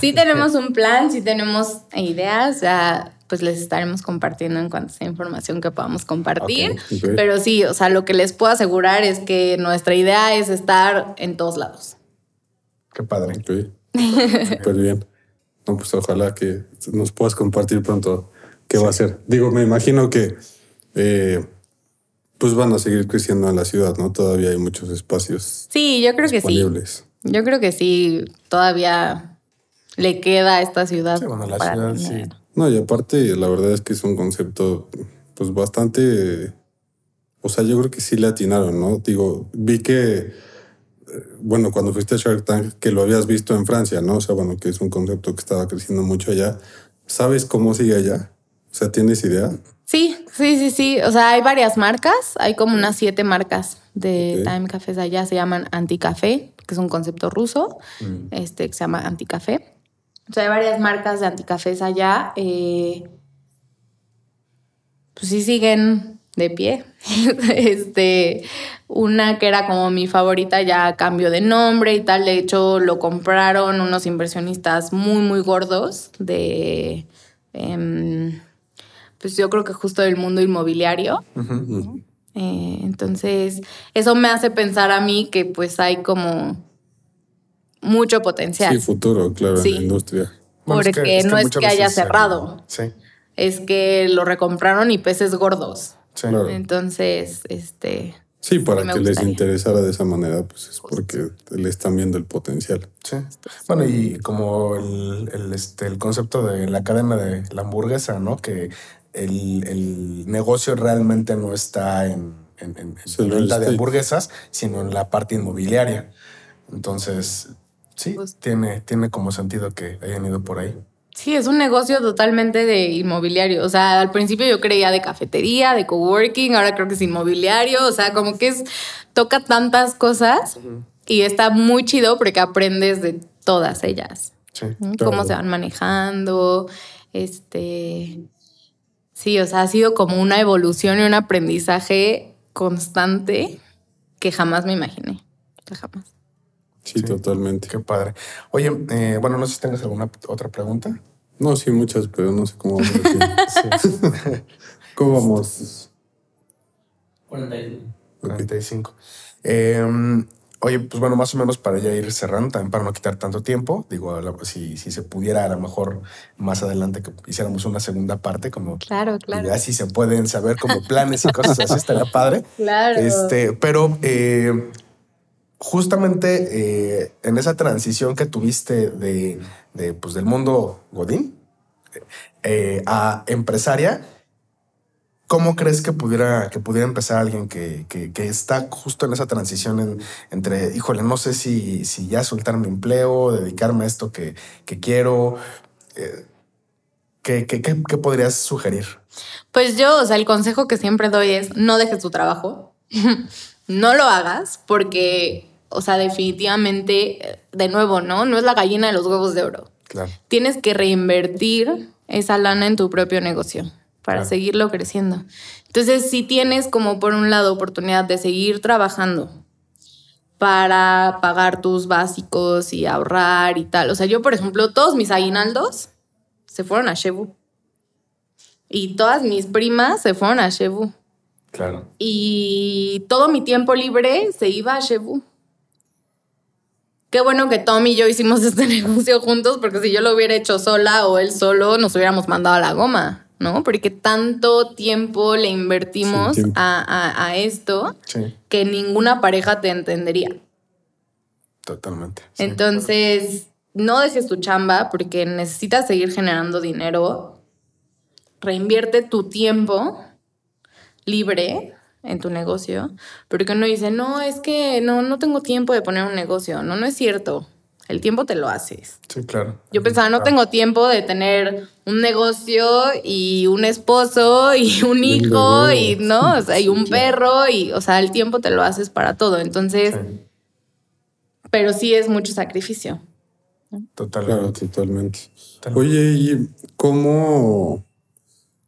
Sí, tenemos un plan, sí tenemos ideas, ya pues les estaremos compartiendo en cuanto sea información que podamos compartir. Pero sí, o sea, lo que les puedo asegurar es que nuestra idea es estar en todos lados. Qué padre. Súper bien. No, pues ojalá que nos puedas compartir pronto qué va a ser. Digo, me imagino que eh, pues van a seguir creciendo en la ciudad, ¿no? Todavía hay muchos espacios. Sí, yo creo que sí. Yo creo que sí, todavía le queda a esta ciudad. Sí, bueno, la ciudad sí. No, y aparte, la verdad es que es un concepto, pues bastante. O sea, yo creo que sí le atinaron, ¿no? Digo, vi que, eh, bueno, cuando fuiste a Shark Tank, que lo habías visto en Francia, ¿no? O sea, bueno, que es un concepto que estaba creciendo mucho allá. ¿Sabes cómo sigue allá? O sea, ¿tienes idea? Sí, sí, sí, sí. O sea, hay varias marcas. Hay como unas siete marcas de Time Cafés allá. Se llaman Anticafé, que es un concepto ruso, mm. este, que se llama Anticafé. O sea, hay varias marcas de anticafés allá. Eh, pues sí siguen de pie. este, una que era como mi favorita ya cambió de nombre y tal. De hecho, lo compraron unos inversionistas muy, muy gordos de... Em, pues yo creo que justo del mundo inmobiliario. Eh, entonces, eso me hace pensar a mí que pues hay como mucho potencial. Sí, futuro, claro, en la industria. Porque no es que haya cerrado. Sí. Es que lo recompraron y peces gordos. Sí. Entonces, este... Sí, para que les interesara de esa manera, pues es porque le están viendo el potencial. Sí. Bueno, y como el, este, el concepto de la cadena de la hamburguesa, ¿no? Que el, negocio realmente no está en, en, venta de hamburguesas, sino en la parte inmobiliaria. Entonces, sí, pues tiene, tiene como sentido que hayan ido por ahí. Sí, es un negocio totalmente de inmobiliario. O sea, al principio yo creía de cafetería, de coworking, ahora creo que es inmobiliario. O sea, como que es, toca tantas cosas y está muy chido porque aprendes de todas ellas. Sí, Cómo se van manejando, este... Sí, o sea, ha sido como una evolución y un aprendizaje constante que jamás me imaginé. jamás. Sí, totalmente. Qué padre. Oye, eh, bueno, no sé si tengas alguna otra pregunta. No, sí, muchas, pero no sé cómo vamos. ¿Cómo vamos? 45. 45. Eh, Oye, pues bueno, más o menos para ya ir cerrando, también para no quitar tanto tiempo, digo, si, si se pudiera a lo mejor más adelante que hiciéramos una segunda parte, como claro, claro. ya si se pueden saber como planes y cosas así, estaría padre. Claro. Este, pero eh, justamente eh, en esa transición que tuviste de, de pues, del mundo Godín eh, a empresaria, ¿Cómo crees que pudiera, que pudiera empezar alguien que, está justo en esa transición entre, híjole, no sé si, si ya soltar mi empleo, dedicarme a esto que, quiero? Eh, ¿qué, podrías sugerir? Pues yo, o sea, el consejo que siempre doy es no dejes tu trabajo, no lo hagas porque, o sea, definitivamente, de nuevo, ¿no? No es la gallina de los huevos de oro. Claro. Tienes que reinvertir esa lana en tu propio negocio para seguirlo creciendo. Entonces, si tienes como por un lado oportunidad de seguir trabajando para pagar tus básicos y ahorrar y tal. O sea, yo, por ejemplo, todos mis aguinaldos se fueron a Shebu. Y todas mis primas se fueron a Shebu. Claro. Y todo mi tiempo libre se iba a Shebu. Qué bueno que Tom y yo hicimos este negocio juntos, porque si yo lo hubiera hecho sola o él solo, nos hubiéramos mandado a la goma. ¿No? Porque tanto tiempo le invertimos A, esto que ninguna pareja te entendería. Totalmente. Entonces, no dejes tu chamba porque necesitas seguir generando dinero. Reinvierte tu tiempo libre en tu negocio, porque uno dice, no, es que no, no tengo tiempo de poner un negocio. No, no es cierto. El tiempo te lo haces. Sí, claro. Yo pensaba, no tengo tiempo de tener un negocio y un esposo y un hijo y, ¿no? O sea, y un perro y, o sea, el tiempo te lo haces para todo. Entonces, pero sí es mucho sacrificio. Totalmente. totalmente. Oye, ¿y cómo,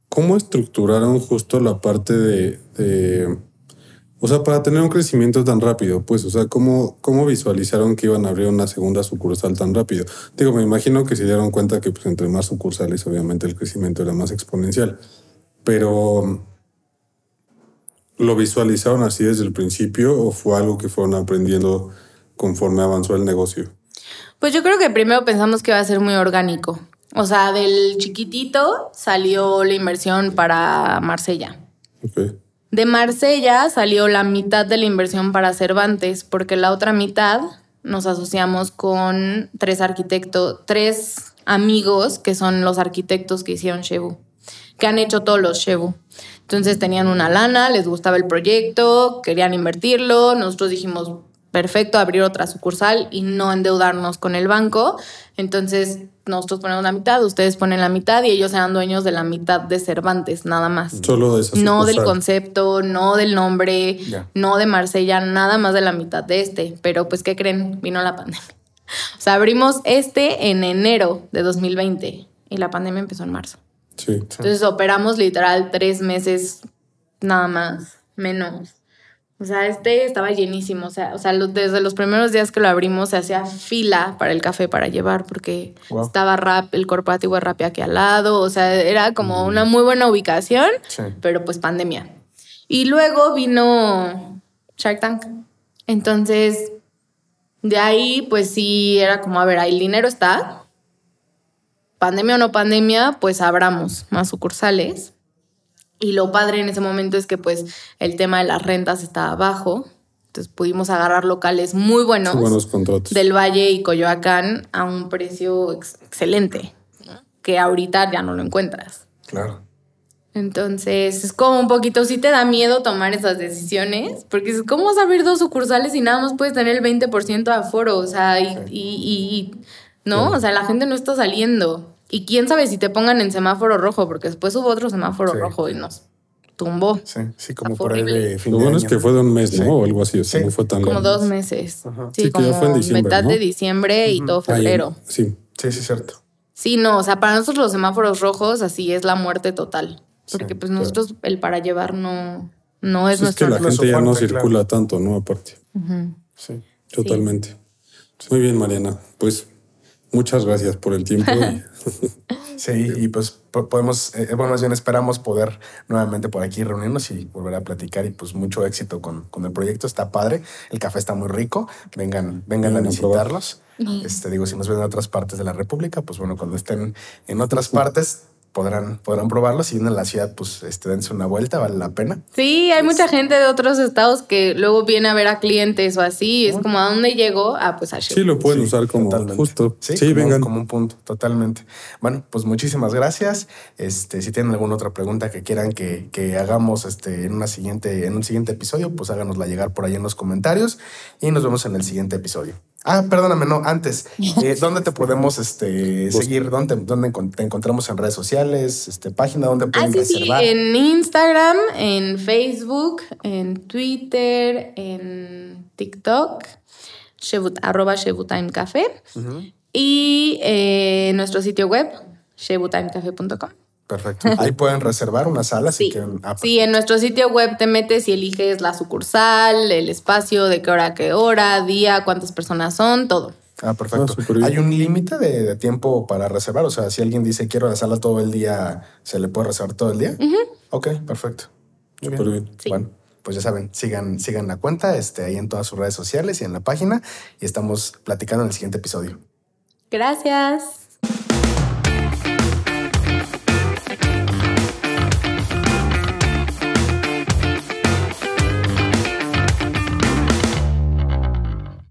cómo estructuraron justo la parte de o sea, para tener un crecimiento tan rápido, pues, o sea, ¿cómo, ¿cómo visualizaron que iban a abrir una segunda sucursal tan rápido? Digo, me imagino que se dieron cuenta que pues, entre más sucursales, obviamente el crecimiento era más exponencial. Pero, ¿lo visualizaron así desde el principio o fue algo que fueron aprendiendo conforme avanzó el negocio? Pues yo creo que primero pensamos que iba a ser muy orgánico. O sea, del chiquitito salió la inversión para Marsella. Okay. De Marsella salió la mitad de la inversión para Cervantes, porque la otra mitad nos asociamos con tres arquitectos, tres amigos que son los arquitectos que hicieron Shebu, que han hecho todos los Shebu. Entonces tenían una lana, les gustaba el proyecto, querían invertirlo, nosotros dijimos, perfecto abrir otra sucursal y no endeudarnos con el banco. Entonces, nosotros ponemos la mitad, ustedes ponen la mitad y ellos eran dueños de la mitad de Cervantes, nada más. Solo de No del concepto, no del nombre, no de Marsella, nada más de la mitad de este. Pero, pues, ¿qué creen? Vino la pandemia. O sea, abrimos este en enero de 2020 y la pandemia empezó en marzo. Sí. Entonces, operamos literal tres meses, nada más, menos. O sea, este estaba llenísimo. O sea, o sea desde los primeros días que lo abrimos se hacía fila para el café para llevar porque estaba rap, el corporativo de Rappi aquí al lado. O sea, era como mm. una muy buena ubicación, pero pues pandemia. Y luego vino Shark Tank. Entonces, de ahí, pues sí, era como, a ver, ahí el dinero está. Pandemia o no pandemia, pues abramos más sucursales. Y lo padre en ese momento es que pues el tema de las rentas estaba bajo. Entonces pudimos agarrar locales muy buenos. buenos contratos. Del Valle y Coyoacán a un precio excelente. Que ahorita ya no lo encuentras. Claro. Entonces es como un poquito, sí te da miedo tomar esas decisiones, porque ¿cómo vas a abrir dos sucursales y nada más puedes tener el 20% de aforo? O sea, y, y, ¿no? O sea, la gente no está saliendo. Y quién sabe si te pongan en semáforo rojo, porque después hubo otro semáforo rojo y nos tumbó. Sí, sí, como por ahí de fin Lo de bueno es que fue de un mes, ¿no? Sí. O algo así, o sea, Sí. no fue tan Como largo. dos meses. Sí, Sí, que como ya fue en diciembre, mitad ¿no? de diciembre y todo Ahí, febrero. sí. Sí, sí, cierto. Sí, no, o sea, para nosotros los semáforos rojos así es la muerte total. Porque Sí, pues nosotros el para llevar no, no es Pues es que nuestro... la no es gente ya no circula tanto, ¿no? Aparte. Sí. Totalmente. Muy bien, Mariana. Pues muchas gracias por el tiempo. y- Sí, y pues po- podemos, eh, bueno, más bien esperamos poder nuevamente por aquí reunirnos y volver a platicar y pues mucho éxito con, con el proyecto. Está padre, el café está muy rico, vengan, vengan a Vengan a probar. visitarlos. Este, digo, si nos ven en otras partes de la República, pues bueno, cuando estén en otras partes podrán, podrán probarlos. Si vienen a la ciudad, pues este, dense una vuelta, vale la pena. Sí, hay mucha gente de otros estados que luego viene a ver a clientes o así. Es como, ¿a dónde llegó? Ah, pues a sí, lo pueden Sí, usar como totalmente. justo. Sí, Sí, como, vengan. como un punto, totalmente. Bueno, pues muchísimas gracias. Este, si tienen alguna otra pregunta que quieran que, que hagamos este, en, una siguiente, en un siguiente episodio, pues háganosla llegar por ahí en los comentarios y nos vemos en el siguiente episodio. Ah, perdóname, no, antes, eh, ¿dónde te podemos este, seguir? ¿Dónde, dónde te encontramos en redes sociales? Este, ¿Página donde Ah, pueden sí, sí, reservar? en Instagram, en Facebook, en Twitter, en TikTok, Shebut, arroba Shebutime Café. Y eh, nuestro sitio web, shebutimecafé.com. Perfecto. Ahí pueden reservar una sala si Sí. quieren. Ah, sí, en nuestro sitio web te metes y eliges la sucursal, el espacio, de qué hora a qué hora, día, cuántas personas son, todo. Ah, perfecto. Ah. ¿Hay un límite de, de tiempo para reservar? O sea, si alguien dice quiero la sala todo el día, ¿se le puede reservar todo el día? Ok, perfecto. Muy bien. Sí. Bueno, pues ya saben, sigan, sigan la cuenta este, ahí en todas sus redes sociales y en la página y estamos platicando en el siguiente episodio. Gracias.